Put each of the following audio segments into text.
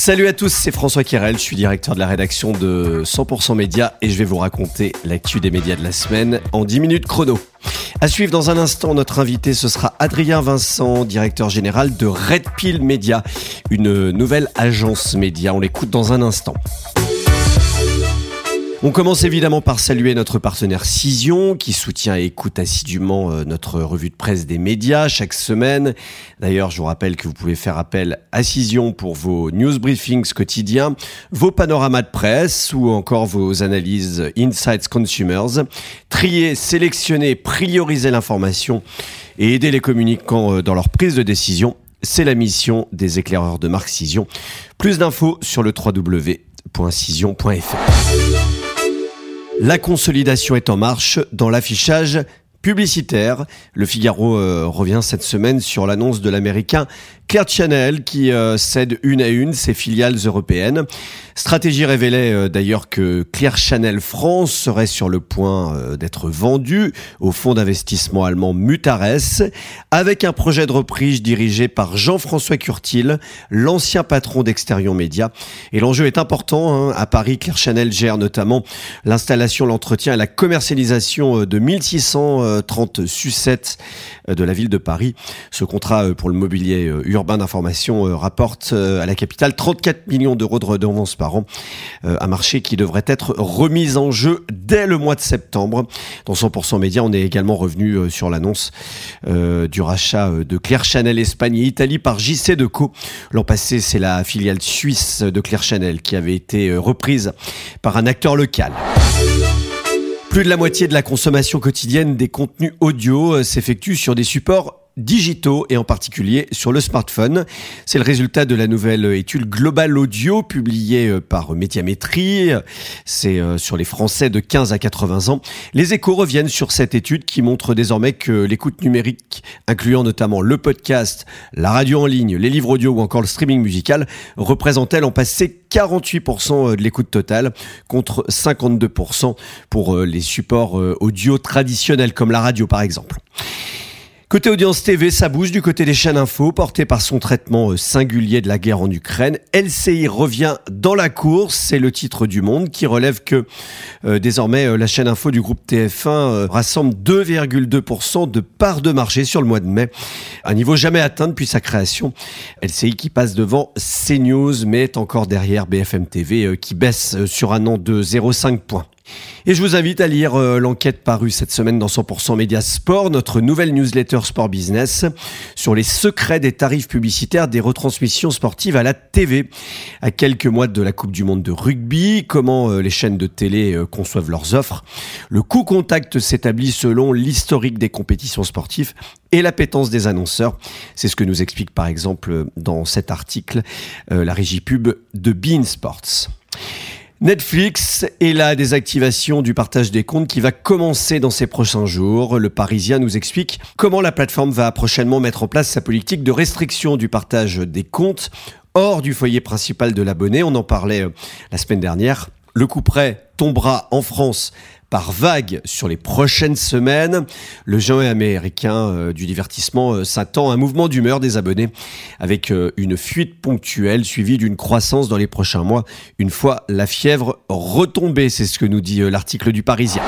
Salut à tous, c'est François Kirel, je suis directeur de la rédaction de 100% Média et je vais vous raconter l'actu des médias de la semaine en 10 minutes chrono. À suivre dans un instant, notre invité, ce sera Adrien Vincent, directeur général de Red Pill Media, une nouvelle agence média. On l'écoute dans un instant. On commence évidemment par saluer notre partenaire Cision qui soutient et écoute assidûment euh, notre revue de presse des médias chaque semaine. D'ailleurs, je vous rappelle que vous pouvez faire appel à Cision pour vos news briefings quotidiens, vos panoramas de presse ou encore vos analyses Insights Consumers. Trier, sélectionner, prioriser l'information et aider les communicants euh, dans leur prise de décision. C'est la mission des éclaireurs de marque Cision. Plus d'infos sur le www.cision.fr. La consolidation est en marche dans l'affichage publicitaire. Le Figaro euh, revient cette semaine sur l'annonce de l'américain Clear Channel qui euh, cède une à une ses filiales européennes. Stratégie révélait euh, d'ailleurs que Clear Channel France serait sur le point d'être vendu au fonds d'investissement allemand Mutares avec un projet de reprise dirigé par Jean-François Curtil, l'ancien patron d'Exterion Média. Et l'enjeu est important. Hein. À Paris, Clear Channel gère notamment l'installation, l'entretien et la commercialisation de 1600 30 sucettes euh, de la ville de Paris. Ce contrat euh, pour le mobilier euh, urbain d'information rapporte à la capitale 34 millions d'euros de redevances par an. Un marché qui devrait être remis en jeu dès le mois de septembre. Dans 100% Média, on est également revenu sur l'annonce du rachat de Claire Chanel Espagne et Italie par JC Deco. L'an passé, c'est la filiale suisse de Claire Chanel qui avait été reprise par un acteur local. Plus de la moitié de la consommation quotidienne des contenus audio euh, s'effectue sur des supports digitaux et en particulier sur le smartphone. C'est le résultat de la nouvelle étude Global Audio publiée euh, par Médiamétrie. C'est euh, sur les Français de 15 à 80 ans. Les échos reviennent sur cette étude qui montre désormais que l'écoute numérique, incluant notamment le podcast, la radio en ligne, les livres audio ou encore le streaming musical, représentait l'an passé 48% de l'écoute totale contre 52% pour euh, les supports audio traditionnels comme la radio par exemple. Côté audience TV, ça bouge du côté des chaînes info, porté par son traitement euh, singulier de la guerre en Ukraine. LCI revient dans la course, c'est le titre du Monde qui relève que euh, désormais euh, la chaîne info du groupe TF1 rassemble 2,2% de part de marché sur le mois de mai, un niveau jamais atteint depuis sa création. LCI qui passe devant CNews mais est encore derrière BFM TV qui baisse sur un an de 0,5 points. Et je vous invite à lire euh, l'enquête parue cette semaine dans 100% Média Sport, notre nouvelle newsletter Sport Business, sur les secrets des tarifs publicitaires des retransmissions sportives à la TV. À quelques mois de la Coupe du Monde de rugby, comment euh, les chaînes de télé euh, conçoivent leurs offres. Le coût contact s'établit selon l'historique des compétitions sportives et l'appétence des annonceurs. C'est ce que nous explique par exemple dans cet article la régie pub de Bean Sports. Netflix est la désactivation du partage des comptes qui va commencer dans ces prochains jours. Le Parisien nous explique comment la plateforme va prochainement mettre en place sa politique de restriction du partage des comptes hors du foyer principal de l'abonné. On en parlait euh, la semaine dernière. Le coup près tombera en France par vague sur les prochaines semaines. Le géant américain euh, du divertissement euh, s'attend à un mouvement d'humeur des abonnés avec euh, une fuite ponctuelle suivie d'une croissance dans les prochains mois une fois la fièvre retombée. C'est ce que nous dit l'article du Parisien.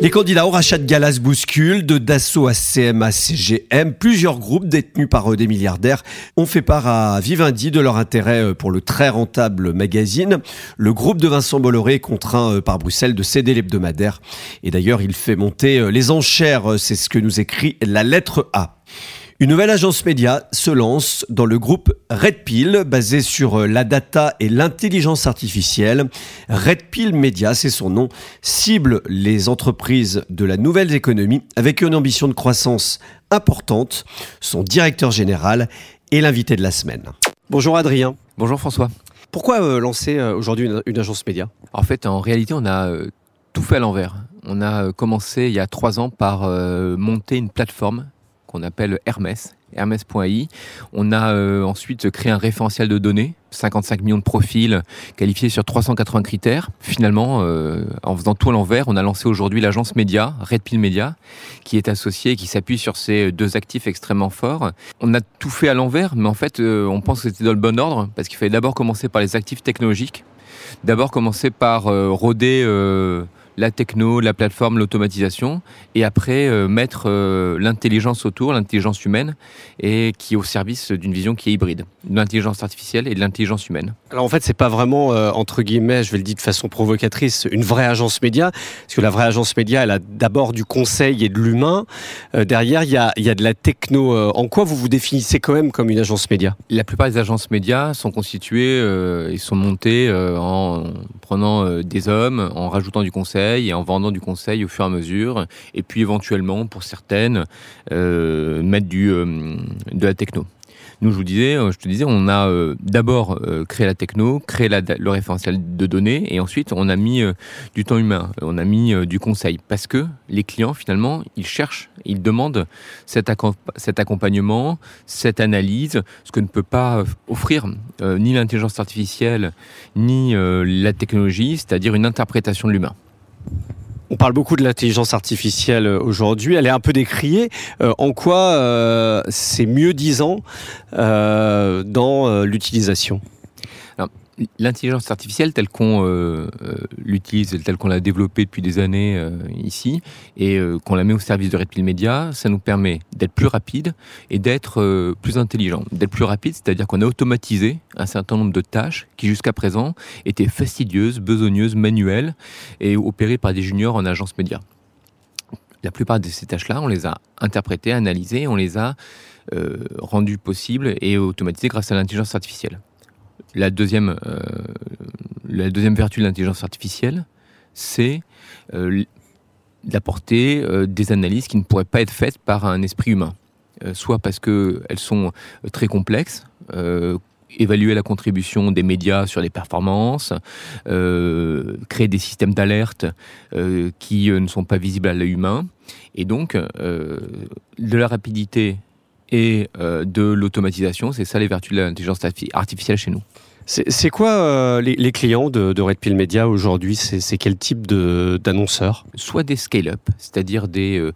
Les candidats au rachat de Galas bousculent, de Dassault à CMA CGM. Plusieurs groupes détenus par des milliardaires ont fait part à Vivendi de leur intérêt pour le très rentable magazine. Le groupe de Vincent Bolloré est contraint euh, par Bruxelles de céder l'hebdomadaire. Et d'ailleurs, il fait monter euh, les enchères. C'est ce que nous écrit la lettre A. Une nouvelle agence média se lance dans le groupe Red Pill, basé sur euh, la data et l'intelligence artificielle. Red Pill Media, c'est son nom, cible les entreprises de la nouvelle économie avec une ambition de croissance importante. Son directeur général est l'invité de la semaine. Bonjour Adrien. Bonjour François. Pourquoi euh, lancer euh, aujourd'hui une, agence média? En fait, en réalité, on a tout fait à l'envers. On a commencé il y a trois ans par monter une plateforme qu'on appelle Hermès, Hermès.ai. On a euh, ensuite créé un référentiel de données, 55 millions de profils qualifiés sur 380 critères. Finalement, euh, en faisant tout à l'envers, on a lancé aujourd'hui l'agence média, Red Pill Media, qui est associée et qui s'appuie sur ces deux actifs extrêmement forts. On a tout fait à l'envers, mais en fait, euh, on pense que c'était dans le bon ordre, parce qu'il fallait d'abord commencer par les actifs technologiques, d'abord commencer par roder la techno, la plateforme, l'automatisation, et après euh, mettre euh, l'intelligence autour, l'intelligence humaine, et qui est au service d'une vision qui est hybride, de l'intelligence artificielle et de l'intelligence humaine. Alors en fait, c'est pas vraiment euh, entre guillemets, je vais le dire de façon provocatrice, une vraie agence média, parce que la vraie agence média, elle a d'abord du conseil et de l'humain. derrière, il y a, y a, de la techno. en quoi vous vous définissez quand même comme une agence média? La plupart des agences médias sont constituées et sont montées en prenant des hommes, en rajoutant du conseil et en vendant du conseil au fur et à mesure. Et puis éventuellement, pour certaines, euh, mettre du, euh, de la techno. Nous, je vous disais, euh, je te disais, on a d'abord créé la techno, créé le référentiel de données, et ensuite on a mis du temps humain, on a mis du conseil, parce que les clients finalement, ils cherchent, ils demandent cet, cet accompagnement, cette analyse, ce que ne peut pas offrir ni l'intelligence artificielle ni la technologie, c'est-à-dire une interprétation de l'humain. On parle beaucoup de l'intelligence artificielle euh, aujourd'hui. Elle est un peu décriée. Euh, en quoi euh, c'est mieux disant dans l'utilisation? L'intelligence artificielle telle qu'on euh, euh, l'utilise, telle qu'on l'a développée depuis des années euh, ici, et qu'on la met au service de Red Pill Media, ça nous permet d'être plus rapide et d'être plus intelligent. D'être plus rapide, c'est-à-dire qu'on a automatisé un certain nombre de tâches qui jusqu'à présent étaient fastidieuses, besogneuses, manuelles et opérées par des juniors en agence média. La plupart de ces tâches-là, on les a interprétées, analysées, on les a rendues possibles et automatisées grâce à l'intelligence artificielle la deuxième, euh, la deuxième vertu de l'intelligence artificielle, c'est euh, d'apporter euh, des analyses qui ne pourraient pas être faites par un esprit humain. soit parce qu'elles sont très complexes, évaluer la contribution des médias sur les performances, créer des systèmes d'alerte qui ne sont pas visibles à l'œil humain, et donc de la rapidité et de l'automatisation, c'est ça les vertus de l'intelligence artificielle chez nous. C'est quoi euh, les, clients de, Red Pill Media aujourd'hui? C'est quel type d'annonceurs? Soit des scale-up, c'est-à-dire des euh,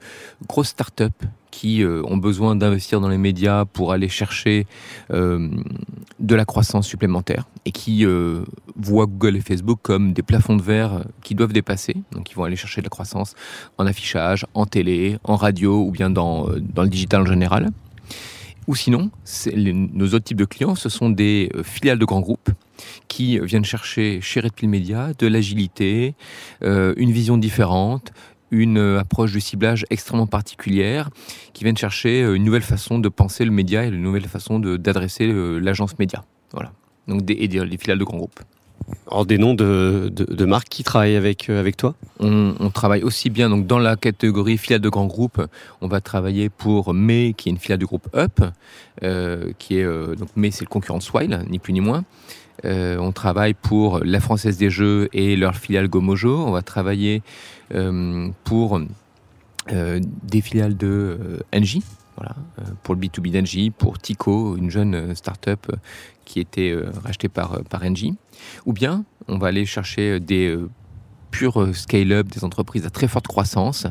grosses startups qui euh, ont besoin d'investir dans les médias pour aller chercher de la croissance supplémentaire et qui voient Google et Facebook comme des plafonds de verre qui doivent dépasser. Donc ils vont aller chercher de la croissance en affichage, en télé, en radio ou bien dans, dans le digital en général. Ou sinon, nos autres types de clients, ce sont des euh, filiales de grands groupes qui viennent chercher chez Red Pill Media de l'agilité, euh, une vision différente, une euh, approche de ciblage extrêmement particulière, qui viennent chercher une nouvelle façon de penser le média et une nouvelle façon d'adresser l'agence média. Voilà. Donc des filiales de grands groupes. Alors des noms de, marques qui travaillent avec, euh, toi on, travaille aussi bien dans la catégorie filiale de grands groupes. On va travailler pour May, qui est une filiale du groupe Up, euh, qui est euh, donc May, c'est le concurrent de Swile, ni plus ni moins. on travaille pour la Française des Jeux et leur filiale Gomojo. On va travailler pour des filiales de Engie, voilà, pour le B2B d'Engie, pour Tico, une jeune start-up qui était rachetée par, par Engie. Ou bien, on va aller chercher des euh, purs scale-up, des entreprises à très forte croissance.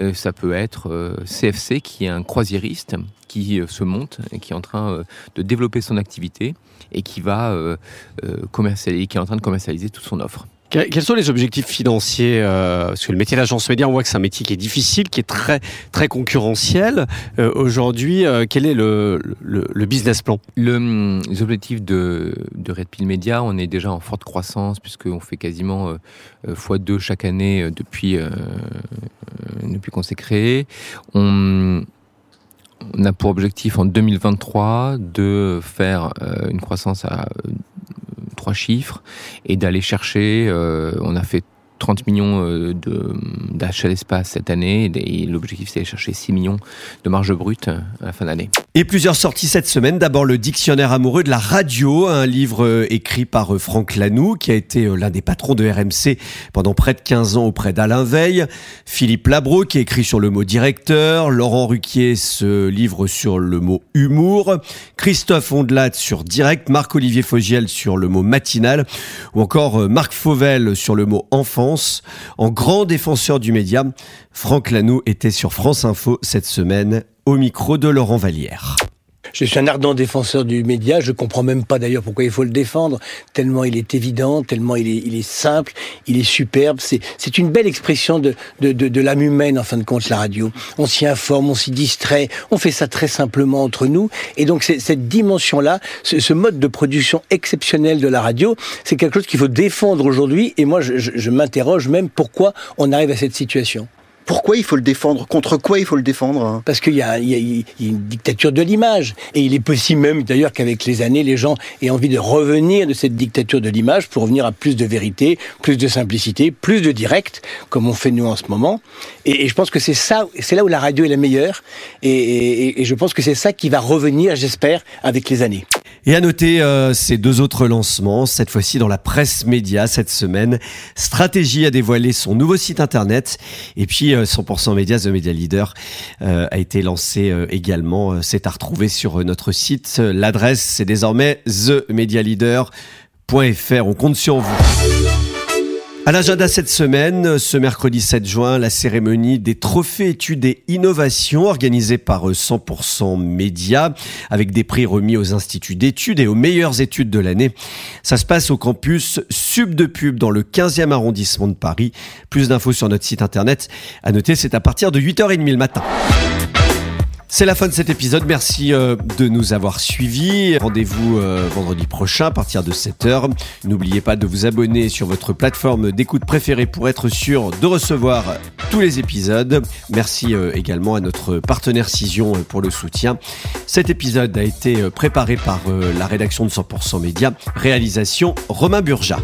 Euh, ça peut être CFC, euh, qui est un croisiériste qui se monte et qui est en train de développer son activité et qui va commercialiser, qui est en train de commercialiser toute son offre. Quels sont les objectifs financiers euh, Parce que le métier d'agence média, on voit que c'est un métier qui est difficile, qui est très, très concurrentiel. Euh, aujourd'hui, euh, quel est le, business plan? Le, Les objectifs de, de Red Pill Media, on est déjà en forte croissance, puisqu'on fait quasiment x2 chaque année depuis, depuis qu'on s'est créé. On a pour objectif en 2023 de faire une croissance à trois chiffres et d'aller chercher, euh, on a fait 30 millions euh, d'achats d'espace cette année et l'objectif c'est de chercher 6 millions de marge brute à la fin d'année. Et plusieurs sorties cette semaine. D'abord le dictionnaire amoureux de la radio, un livre euh, écrit par euh, Franck Lanoux qui a été l'un des patrons de RMC pendant près de 15 ans auprès d'Alain Veil. Philippe Labro qui écrit sur le mot directeur. Laurent Ruquier se livre sur le mot humour. Christophe Ondelat sur direct. Marc-Olivier Fogiel sur le mot matinal. Ou encore Marc Fauvel sur le mot enfant en grand défenseur du média, Franck Lanoux était sur France Info cette semaine au micro de Laurent Vallière. Je suis un ardent défenseur du média. Je comprends même pas d'ailleurs pourquoi il faut le défendre. Tellement il est évident, tellement il est, simple, il est superbe. C'est, une belle expression de, de, l'âme humaine en fin de compte la radio. On s'y informe, on s'y distrait. On fait ça très simplement entre nous. Et donc cette dimension-là, ce, ce, mode de production exceptionnel de la radio, c'est quelque chose qu'il faut défendre aujourd'hui. Et moi, je m'interroge même pourquoi on arrive à cette situation. Pourquoi il faut le défendre? Contre quoi il faut le défendre Parce qu'il y, y, a une dictature de l'image. Et il est possible même d'ailleurs qu'avec les années, les gens aient envie de revenir de cette dictature de l'image pour revenir à plus de vérité, plus de simplicité, plus de direct, comme on fait nous en ce moment. Et, je pense que c'est ça, c'est là où la radio est la meilleure. Et je pense que c'est ça qui va revenir, j'espère, avec les années. Et à noter euh, ces deux autres lancements, cette fois-ci dans la presse média cette semaine. Stratégie a dévoilé son nouveau site internet et puis 100% euh, Média, The Media Leader, euh, a été lancé euh, également. C'est à retrouver sur notre site. L'adresse, c'est désormais themedialeader.fr. On compte sur vous. À l'agenda cette semaine, ce mercredi 7 juin, la cérémonie des trophées études et innovations organisée par 100% Média avec des prix remis aux instituts d'études et aux meilleures études de l'année. Ça se passe au campus Sub de Pub dans le 15e arrondissement de Paris. Plus d'infos sur notre site internet. À noter, c'est à partir de 8h30 le matin. C'est la fin de cet épisode. Merci euh, de nous avoir suivis. Rendez-vous euh, vendredi prochain à partir de 7h. N'oubliez pas de vous abonner sur votre plateforme d'écoute préférée pour être sûr de recevoir tous les épisodes. Merci euh, également à notre partenaire Cision pour le soutien. Cet épisode a été préparé par la rédaction de 100% Média. Réalisation Romain Burja.